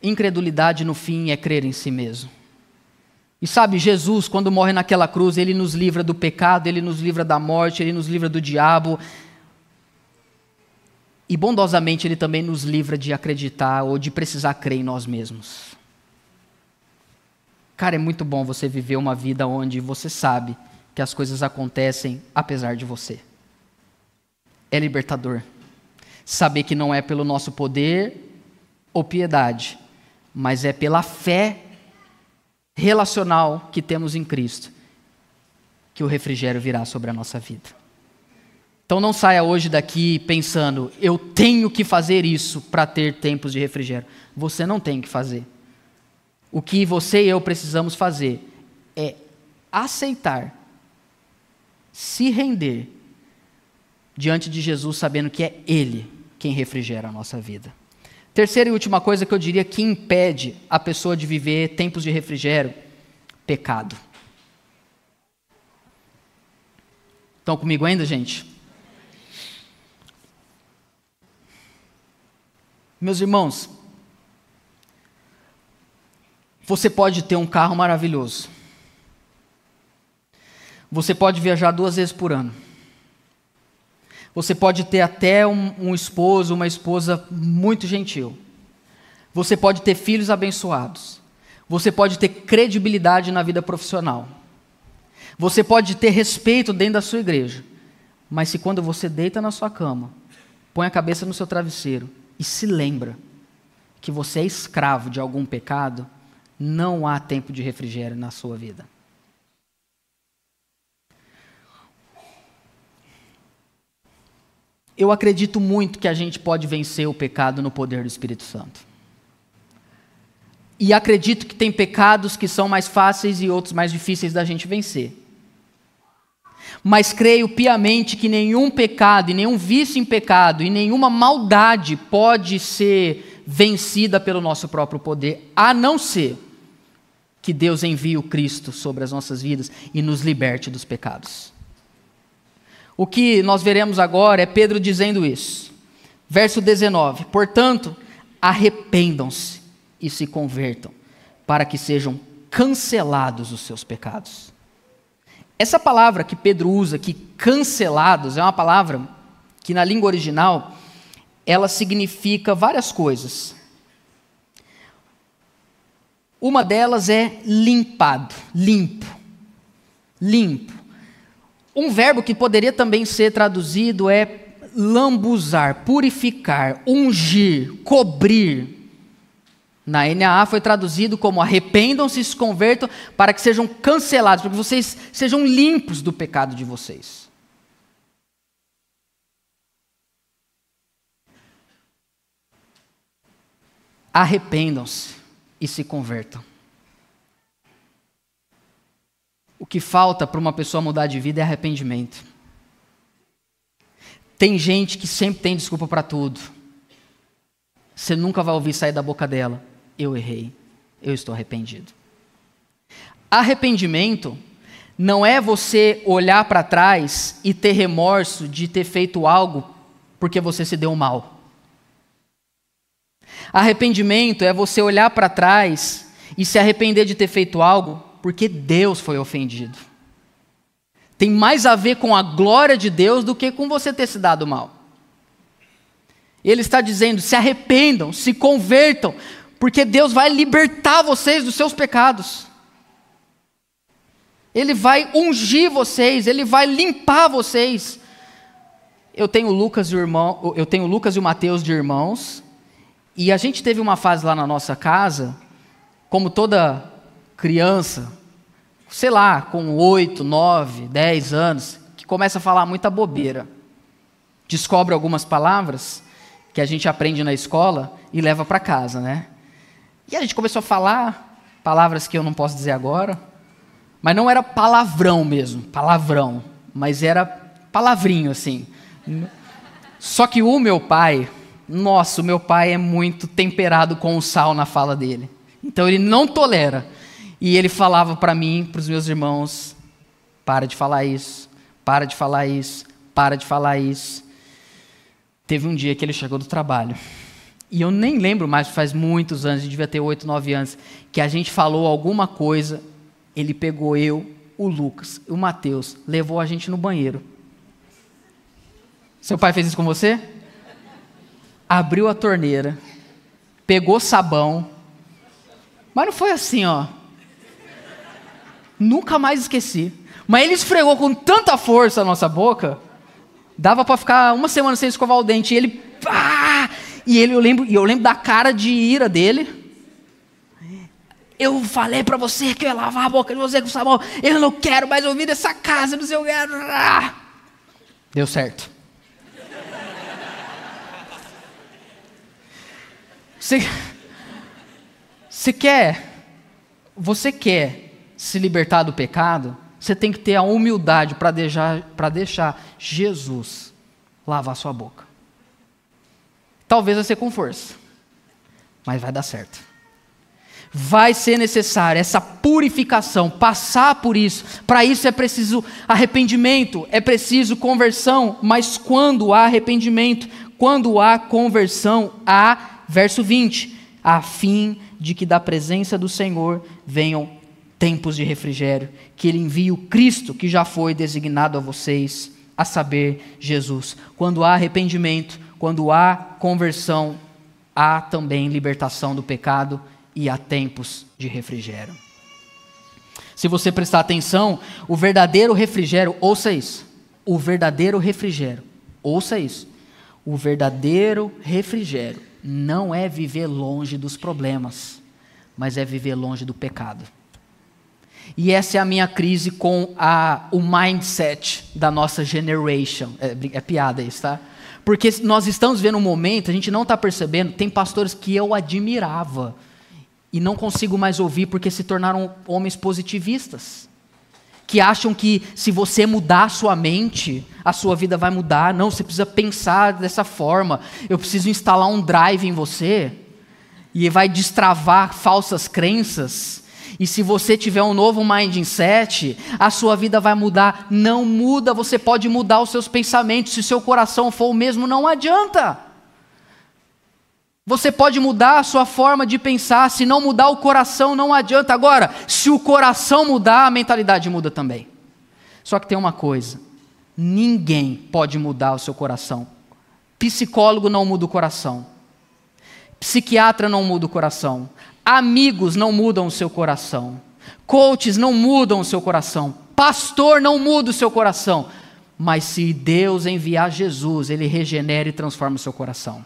incredulidade no fim é crer em si mesmo. E sabe, Jesus, quando morre naquela cruz, ele nos livra do pecado, ele nos livra da morte, ele nos livra do diabo. E bondosamente ele também nos livra de acreditar ou de precisar crer em nós mesmos. Cara, é muito bom você viver uma vida onde você sabe que as coisas acontecem apesar de você. É libertador. Saber que não é pelo nosso poder ou piedade, mas é pela fé relacional que temos em Cristo. que o refrigério virá sobre a nossa vida. Então não saia hoje daqui pensando, eu tenho que fazer isso para ter tempos de refrigério. Você não tem que fazer. O que você e eu precisamos fazer é aceitar, se render diante de Jesus, sabendo que é Ele quem refrigera a nossa vida. Terceira e última coisa que eu diria que impede a pessoa de viver tempos de refrigério: pecado. Estão comigo ainda, gente? Meus irmãos, você pode ter um carro maravilhoso. Você pode viajar duas vezes por ano. Você pode ter até um, um esposo, uma esposa muito gentil. Você pode ter filhos abençoados. Você pode ter credibilidade na vida profissional. Você pode ter respeito dentro da sua igreja. Mas se quando você deita na sua cama, põe a cabeça no seu travesseiro e se lembra que você é escravo de algum pecado, não há tempo de refrigério na sua vida. Eu acredito muito que a gente pode vencer o pecado no poder do Espírito Santo. E acredito que tem pecados que são mais fáceis e outros mais difíceis da gente vencer. Mas creio piamente que nenhum pecado, e nenhum vício em pecado, e nenhuma maldade pode ser vencida pelo nosso próprio poder, a não ser que Deus envie o Cristo sobre as nossas vidas e nos liberte dos pecados. O que nós veremos agora é Pedro dizendo isso. Verso 19: Portanto, arrependam-se e se convertam, para que sejam cancelados os seus pecados. Essa palavra que Pedro usa aqui, cancelados, é uma palavra que na língua original ela significa várias coisas. Uma delas é limpado, limpo, limpo. Um verbo que poderia também ser traduzido é lambuzar, purificar, ungir, cobrir. Na NAA foi traduzido como arrependam-se e se convertam para que sejam cancelados, para que vocês sejam limpos do pecado de vocês. Arrependam-se e se convertam. O que falta para uma pessoa mudar de vida é arrependimento. Tem gente que sempre tem desculpa para tudo. Você nunca vai ouvir sair da boca dela eu errei, eu estou arrependido. Arrependimento não é você olhar para trás e ter remorso de ter feito algo porque você se deu mal. Arrependimento é você olhar para trás e se arrepender de ter feito algo porque Deus foi ofendido. Tem mais a ver com a glória de Deus do que com você ter se dado mal. Ele está dizendo: se arrependam, se convertam, porque Deus vai libertar vocês dos seus pecados. Ele vai ungir vocês, ele vai limpar vocês. Eu tenho Lucas e o irmão, eu tenho Lucas e o Mateus de irmãos, e a gente teve uma fase lá na nossa casa, como toda criança, sei lá, com oito, nove, dez anos, que começa a falar muita bobeira. Descobre algumas palavras que a gente aprende na escola e leva para casa, né? E a gente começou a falar palavras que eu não posso dizer agora, mas não era palavrão mesmo, palavrão, mas era palavrinho assim. Só que o meu pai, nossa, o meu pai é muito temperado com o sal na fala dele. Então ele não tolera. E ele falava para mim, para os meus irmãos: para de falar isso, para de falar isso, para de falar isso. Teve um dia que ele chegou do trabalho e eu nem lembro mais, faz muitos anos, devia ter oito, nove anos, que a gente falou alguma coisa, ele pegou eu, o Lucas, o Mateus, levou a gente no banheiro. Seu pai fez isso com você? Abriu a torneira, pegou sabão, mas não foi assim, ó. Nunca mais esqueci. Mas ele esfregou com tanta força a nossa boca, dava para ficar uma semana sem escovar o dente. E ele, pá, e ele, eu lembro, eu lembro da cara de ira dele. Eu falei para você que eu ia lavar a boca de você com sabão. Eu não quero mais ouvir dessa casa, não sei o. Ah! Deu certo. Você, você quer, você quer se libertar do pecado? Você tem que ter a humildade para deixar, deixar Jesus lavar sua boca. Talvez vai ser com força, mas vai dar certo. Vai ser necessário essa purificação, passar por isso. Para isso é preciso arrependimento, é preciso conversão, mas quando há arrependimento, quando há conversão, há verso 20: a fim de que da presença do Senhor venham tempos de refrigério, que Ele envie o Cristo que já foi designado a vocês, a saber, Jesus. Quando há arrependimento, quando há conversão, há também libertação do pecado e há tempos de refrigério. Se você prestar atenção, o verdadeiro refrigério, ouça isso, o verdadeiro refrigério, ouça isso, o verdadeiro refrigério não é viver longe dos problemas, mas é viver longe do pecado. E essa é a minha crise com a, o mindset da nossa generation. É, é piada isso, tá? Porque nós estamos vendo um momento, a gente não está percebendo, tem pastores que eu admirava e não consigo mais ouvir porque se tornaram homens positivistas que acham que se você mudar a sua mente, a sua vida vai mudar. Não, você precisa pensar dessa forma. Eu preciso instalar um drive em você e vai destravar falsas crenças. E se você tiver um novo mindset, a sua vida vai mudar. Não muda, você pode mudar os seus pensamentos. Se seu coração for o mesmo, não adianta. Você pode mudar a sua forma de pensar, se não mudar o coração, não adianta. Agora, se o coração mudar, a mentalidade muda também. Só que tem uma coisa: ninguém pode mudar o seu coração. Psicólogo não muda o coração. Psiquiatra não muda o coração. Amigos não mudam o seu coração. Coaches não mudam o seu coração. Pastor não muda o seu coração. Mas se Deus enviar Jesus, ele regenera e transforma o seu coração.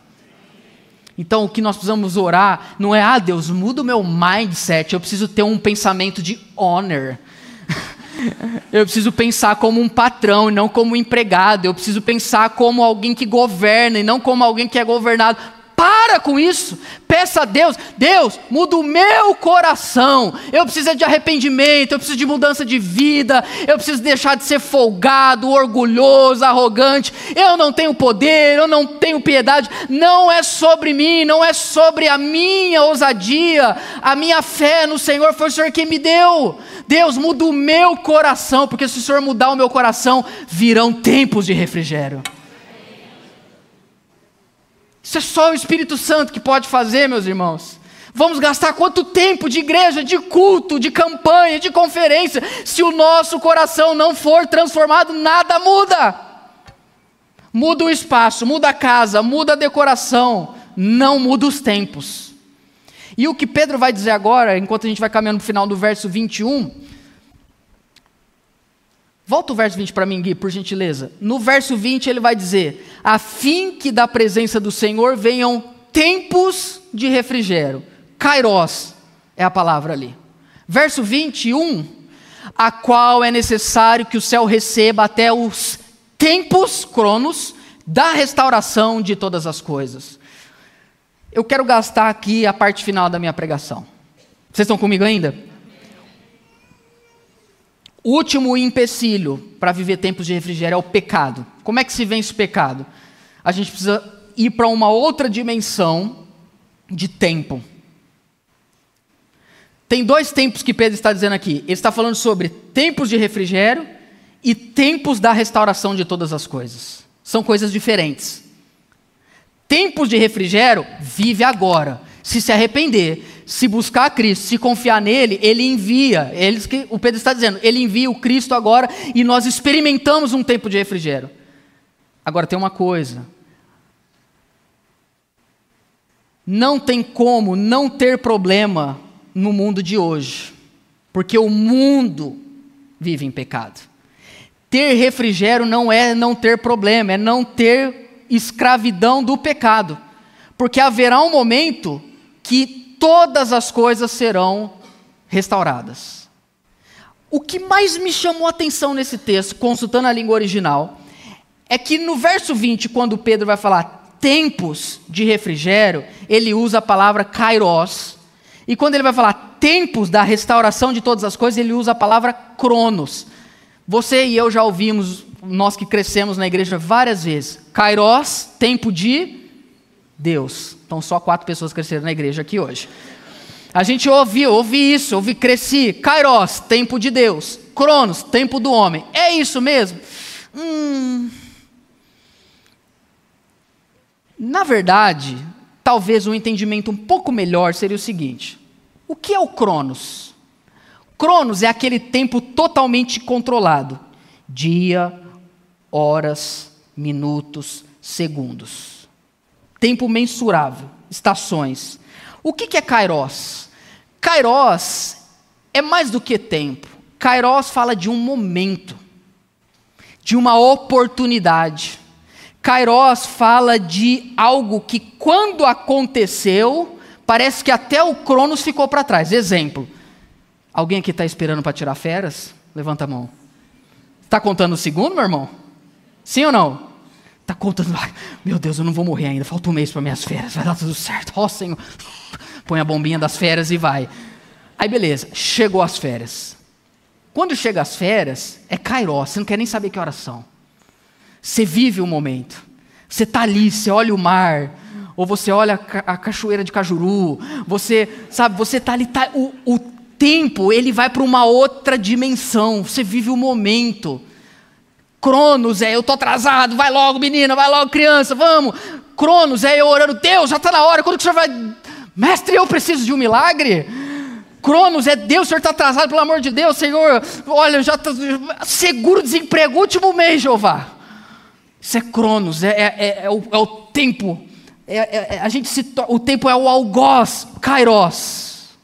Então o que nós precisamos orar não é, ah, Deus, muda o meu mindset, eu preciso ter um pensamento de honor. Eu preciso pensar como um patrão e não como um empregado. Eu preciso pensar como alguém que governa e não como alguém que é governado. Para com isso. Peça a Deus, Deus, muda o meu coração. Eu preciso de arrependimento, eu preciso de mudança de vida, eu preciso deixar de ser folgado, orgulhoso, arrogante. Eu não tenho poder, eu não tenho piedade. Não é sobre mim, não é sobre a minha ousadia. A minha fé no Senhor foi o Senhor quem me deu. Deus, muda o meu coração, porque se o Senhor mudar o meu coração, virão tempos de refrigério. Isso é só o Espírito Santo que pode fazer, meus irmãos. Vamos gastar quanto tempo de igreja, de culto, de campanha, de conferência, se o nosso coração não for transformado, nada muda. Muda o espaço, muda a casa, muda a decoração, não muda os tempos. E o que Pedro vai dizer agora, enquanto a gente vai caminhando para o final do verso 21, Volta o verso 20 para mim, Gui, por gentileza. No verso 20 ele vai dizer: a fim que da presença do Senhor venham tempos de refrigério. Kairos é a palavra ali. Verso 21, a qual é necessário que o céu receba até os tempos, cronos, da restauração de todas as coisas. Eu quero gastar aqui a parte final da minha pregação. Vocês estão comigo ainda? Último empecilho para viver tempos de refrigério é o pecado. Como é que se vence o pecado? A gente precisa ir para uma outra dimensão de tempo. Tem dois tempos que Pedro está dizendo aqui. Ele está falando sobre tempos de refrigério e tempos da restauração de todas as coisas. São coisas diferentes. Tempos de refrigério, vive agora. Se se arrepender, se buscar Cristo, se confiar nele, ele envia. Eles que o Pedro está dizendo, ele envia o Cristo agora e nós experimentamos um tempo de refrigério. Agora tem uma coisa. Não tem como não ter problema no mundo de hoje, porque o mundo vive em pecado. Ter refrigério não é não ter problema, é não ter escravidão do pecado. Porque haverá um momento que todas as coisas serão restauradas. O que mais me chamou a atenção nesse texto, consultando a língua original, é que no verso 20, quando Pedro vai falar tempos de refrigério, ele usa a palavra kairos. E quando ele vai falar tempos da restauração de todas as coisas, ele usa a palavra cronos. Você e eu já ouvimos, nós que crescemos na igreja várias vezes, kairos, tempo de Deus. Então só quatro pessoas cresceram na igreja aqui hoje. A gente ouviu, ouvi isso, ouvi, cresci. Kairos, tempo de Deus. Cronos, tempo do homem. É isso mesmo? Hum. Na verdade, talvez um entendimento um pouco melhor seria o seguinte: o que é o Cronos? Cronos é aquele tempo totalmente controlado: dia, horas, minutos, segundos. Tempo mensurável, estações. O que é Kairos? Kairos é mais do que tempo. Kairos fala de um momento, de uma oportunidade. Kairos fala de algo que, quando aconteceu, parece que até o Cronos ficou para trás. Exemplo: alguém aqui está esperando para tirar férias? Levanta a mão. Está contando o segundo, meu irmão? Sim ou não? Está contando. Meu Deus, eu não vou morrer ainda. Falta um mês para minhas férias. Vai dar tudo certo. Ó, oh, Senhor. Põe a bombinha das férias e vai. Aí, beleza. Chegou as férias. Quando chega as férias, é Kairos. Você não quer nem saber que horas são. Você vive o momento. Você está ali, você olha o mar, ou você olha a cachoeira de Cajuru, você, sabe, você está ali, tá, o, o tempo, ele vai para uma outra dimensão, você vive o momento. Cronos é eu tô atrasado, vai logo menina, vai logo criança, vamos. Cronos é eu orando, Deus, já está na hora, quando que o senhor vai... Mestre, eu preciso de um milagre? Cronos é Deus, o senhor está atrasado, pelo amor de Deus, Senhor, olha, já está seguro desemprego, último mês, Jeová. Isso é Cronos, é, é, é, é o, é o, tempo. É, é, a gente se o tempo é o algoz, Kairos.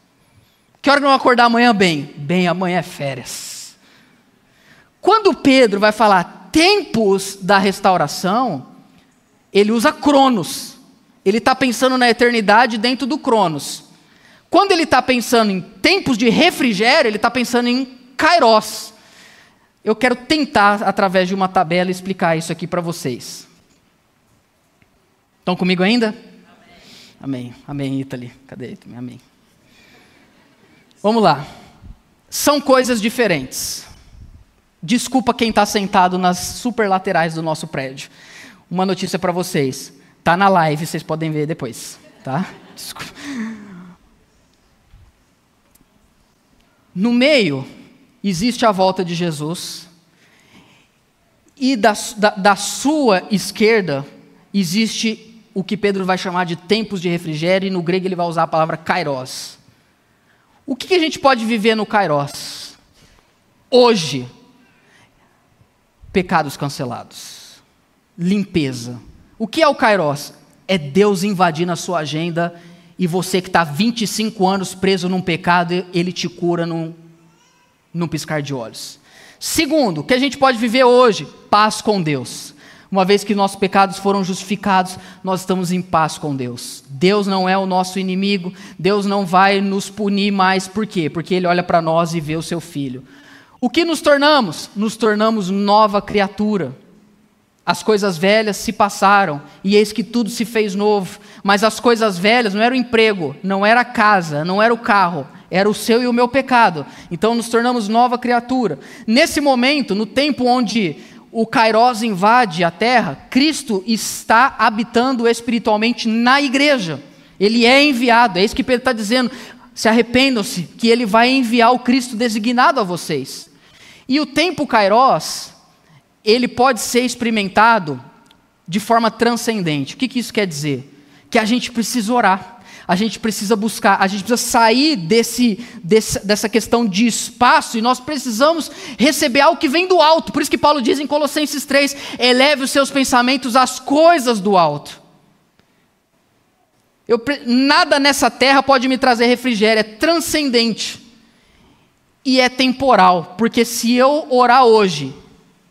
Que hora que vamos acordar amanhã bem? Bem, amanhã é férias. Quando Pedro vai falar tempos da restauração, ele usa Cronos. Ele está pensando na eternidade dentro do Cronos. Quando ele está pensando em tempos de refrigério, ele está pensando em Kairos. Eu quero tentar, através de uma tabela, explicar isso aqui para vocês. Estão comigo ainda? Amém. Amém, Amém Italy. Cadê Italy? Amém. Vamos lá. São coisas diferentes. Desculpa quem está sentado nas super laterais do nosso prédio. Uma notícia para vocês. Tá na live, vocês podem ver depois, tá? Desculpa. No meio existe a volta de Jesus, e da, da, da, sua esquerda existe o que Pedro vai chamar de tempos de refrigério, e no grego ele vai usar a palavra kairos. O que, que a gente pode viver no kairos? Hoje, pecados cancelados, limpeza. O que é o kairos? É Deus invadindo a sua agenda e você que está 25 anos preso num pecado, ele te cura num num piscar de olhos. Segundo, o que a gente pode viver hoje? Paz com Deus. Uma vez que nossos pecados foram justificados, nós estamos em paz com Deus. Deus não é o nosso inimigo, Deus não vai nos punir mais, por quê? Porque Ele olha para nós e vê o seu filho. O que nos tornamos? Nos tornamos nova criatura. As coisas velhas se passaram, e eis que tudo se fez novo. Mas as coisas velhas não era o emprego, não era a casa, não era o carro, era o seu e o meu pecado. Então nos tornamos nova criatura. Nesse momento, no tempo onde o Kairos invade a terra, Cristo está habitando espiritualmente na igreja. Ele é enviado, é isso que Pedro está dizendo. Se arrependam-se, que ele vai enviar o Cristo designado a vocês. E o tempo Kairos, ele pode ser experimentado de forma transcendente. O que, que isso quer dizer? Que a gente precisa orar a gente precisa buscar, a gente precisa sair desse, desse, dessa questão de espaço e nós precisamos receber algo que vem do alto. Por isso que Paulo diz em Colossenses 3: eleve os seus pensamentos às coisas do alto. Eu, nada nessa terra pode me trazer refrigério, é transcendente e é temporal, porque se eu orar hoje,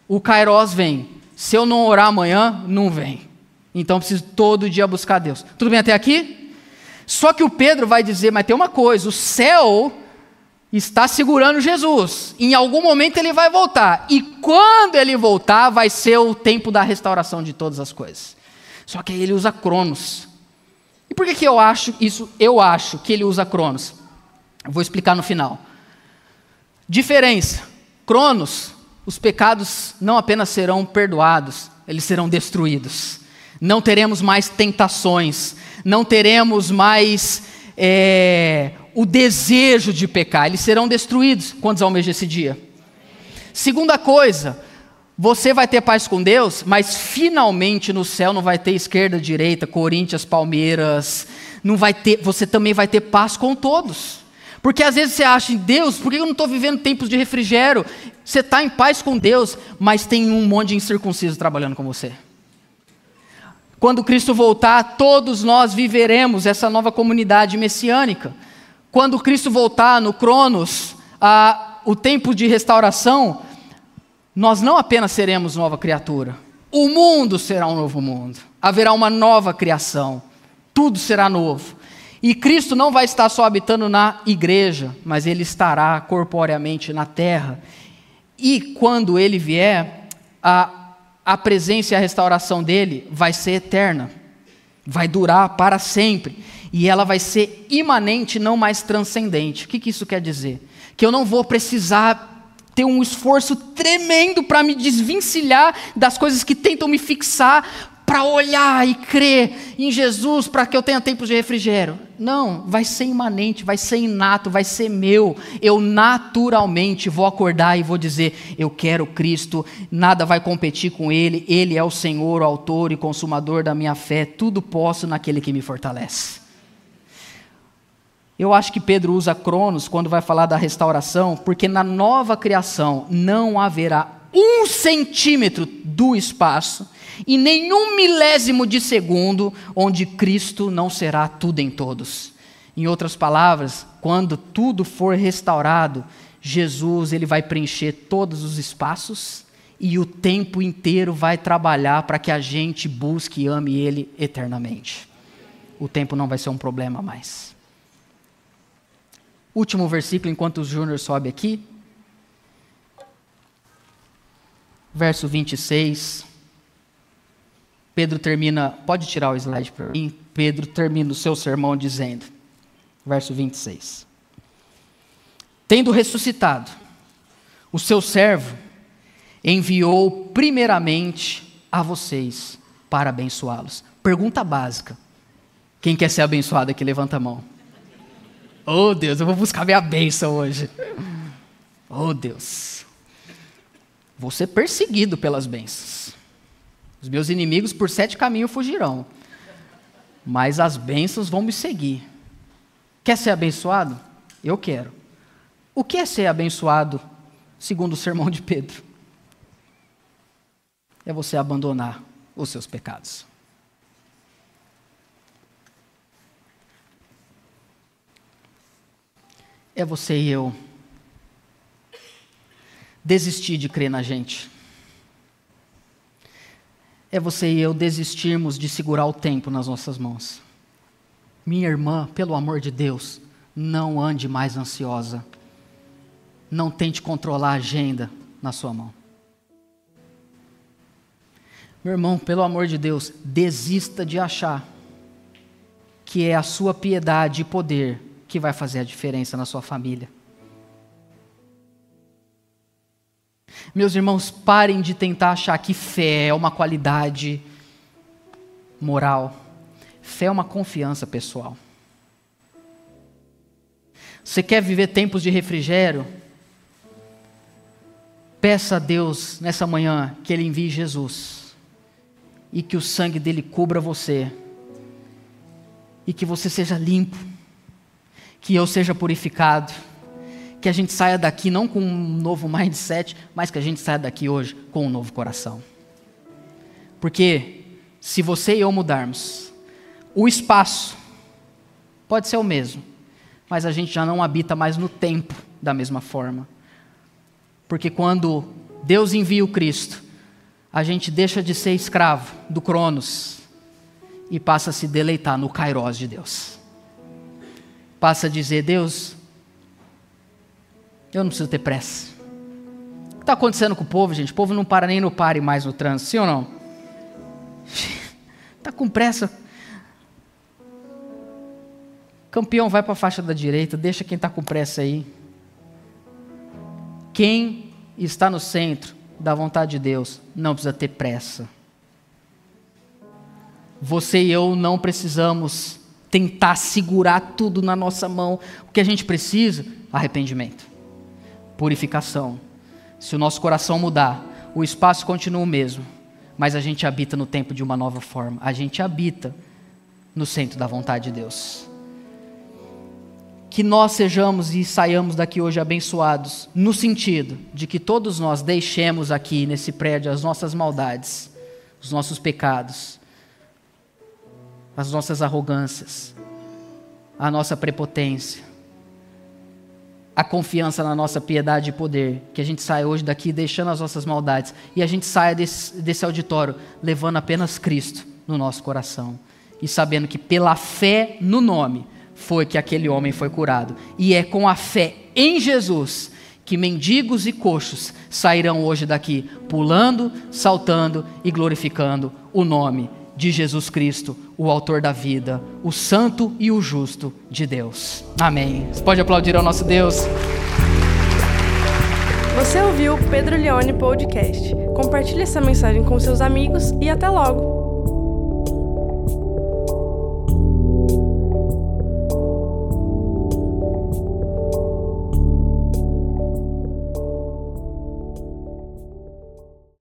o Kairos vem, se eu não orar amanhã, não vem. Então preciso todo dia buscar Deus. Tudo bem até aqui? Só que o Pedro vai dizer, mas tem uma coisa: o céu está segurando Jesus. Em algum momento ele vai voltar. E quando ele voltar, vai ser o tempo da restauração de todas as coisas. Só que aí ele usa Cronos. E por que, que eu acho isso? Eu acho que ele usa Cronos. Eu vou explicar no final. Diferença: Cronos, os pecados não apenas serão perdoados, eles serão destruídos. Não teremos mais tentações, não teremos mais é, o desejo de pecar, eles serão destruídos. Quantos almejam esse dia? Segunda coisa, você vai ter paz com Deus, mas finalmente no céu não vai ter esquerda, direita, Corinthians, Palmeiras, não vai ter, você também vai ter paz com todos. Porque às vezes você acha, Deus, por que eu não estou vivendo tempos de refrigério? Você está em paz com Deus, mas tem um monte de incircuncisos trabalhando com você. Quando Cristo voltar, todos nós viveremos essa nova comunidade messiânica. Quando Cristo voltar no Cronos, a, o tempo de restauração, nós não apenas seremos nova criatura, o mundo será um novo mundo. Haverá uma nova criação. Tudo será novo. E Cristo não vai estar só habitando na igreja, mas ele estará corporeamente na terra. E quando ele vier, a, a presença e a restauração dele vai ser eterna, vai durar para sempre. E ela vai ser imanente, não mais transcendente. O que, que isso quer dizer? Que eu não vou precisar ter um esforço tremendo para me desvencilhar das coisas que tentam me fixar, para olhar e crer em Jesus para que eu tenha tempo de refrigério. Não, vai ser imanente, vai ser inato, vai ser meu. Eu naturalmente vou acordar e vou dizer: Eu quero Cristo, nada vai competir com Ele, Ele é o Senhor, o Autor e Consumador da minha fé, tudo posso naquele que me fortalece. Eu acho que Pedro usa Cronos quando vai falar da restauração, porque na nova criação não haverá um centímetro do espaço e nenhum milésimo de segundo onde Cristo não será tudo em todos. Em outras palavras, quando tudo for restaurado, Jesus ele vai preencher todos os espaços e o tempo inteiro vai trabalhar para que a gente busque e ame Ele eternamente. O tempo não vai ser um problema mais. Último versículo, enquanto o Júnior sobe aqui. Verso 26. Pedro termina, pode tirar o slide para mim? Pedro termina o seu sermão dizendo, verso 26. Tendo ressuscitado, o seu servo enviou primeiramente a vocês para abençoá-los. Pergunta básica. Quem quer ser abençoado aqui, levanta a mão. Oh Deus, eu vou buscar minha bênção hoje. Oh Deus. Vou ser perseguido pelas bênçãos. Os meus inimigos por sete caminhos fugirão, mas as bênçãos vão me seguir. Quer ser abençoado? Eu quero. O que é ser abençoado, segundo o sermão de Pedro? É você abandonar os seus pecados. É você e eu desistir de crer na gente é você e eu desistirmos de segurar o tempo nas nossas mãos. Minha irmã, pelo amor de Deus, não ande mais ansiosa. Não tente controlar a agenda na sua mão. Meu irmão, pelo amor de Deus, desista de achar que é a sua piedade e poder que vai fazer a diferença na sua família. Meus irmãos, parem de tentar achar que fé é uma qualidade moral. Fé é uma confiança pessoal. Você quer viver tempos de refrigério? Peça a Deus nessa manhã que Ele envie Jesus e que o sangue dele cubra você e que você seja limpo, que eu seja purificado que a gente saia daqui não com um novo mindset, mas que a gente saia daqui hoje com um novo coração. Porque se você e eu mudarmos, o espaço pode ser o mesmo, mas a gente já não habita mais no tempo da mesma forma. Porque quando Deus envia o Cristo, a gente deixa de ser escravo do Cronos e passa a se deleitar no Kairos de Deus. Passa a dizer: Deus, Eu não preciso ter pressa. O que está acontecendo com o povo, gente? O povo não para nem no pare mais no trânsito, sim ou não? Está com pressa. Campeão, vai para a faixa da direita, deixa quem está com pressa aí. Quem está no centro da vontade de Deus não precisa ter pressa. Você e eu não precisamos tentar segurar tudo na nossa mão. O que a gente precisa? Arrependimento, purificação. Se o nosso coração mudar, o espaço continua o mesmo, mas a gente habita no tempo de uma nova forma. A gente habita no centro da vontade de Deus que nós sejamos e saiamos daqui hoje abençoados, no sentido de que todos nós deixemos aqui nesse prédio as nossas maldades, os nossos pecados, as nossas arrogâncias, a nossa prepotência, a confiança na nossa piedade e poder, que a gente saia hoje daqui deixando as nossas maldades e a gente saia desse, desse auditório levando apenas Cristo no nosso coração e sabendo que pela fé no nome foi que aquele homem foi curado. E é com a fé em Jesus que mendigos e coxos sairão hoje daqui, pulando, saltando e glorificando o nome de Jesus Cristo, o Autor da vida, o Santo e o Justo de Deus. Amém. Você pode aplaudir ao nosso Deus. Você ouviu o Pedro Leone Podcast. Compartilhe essa mensagem com seus amigos e até logo.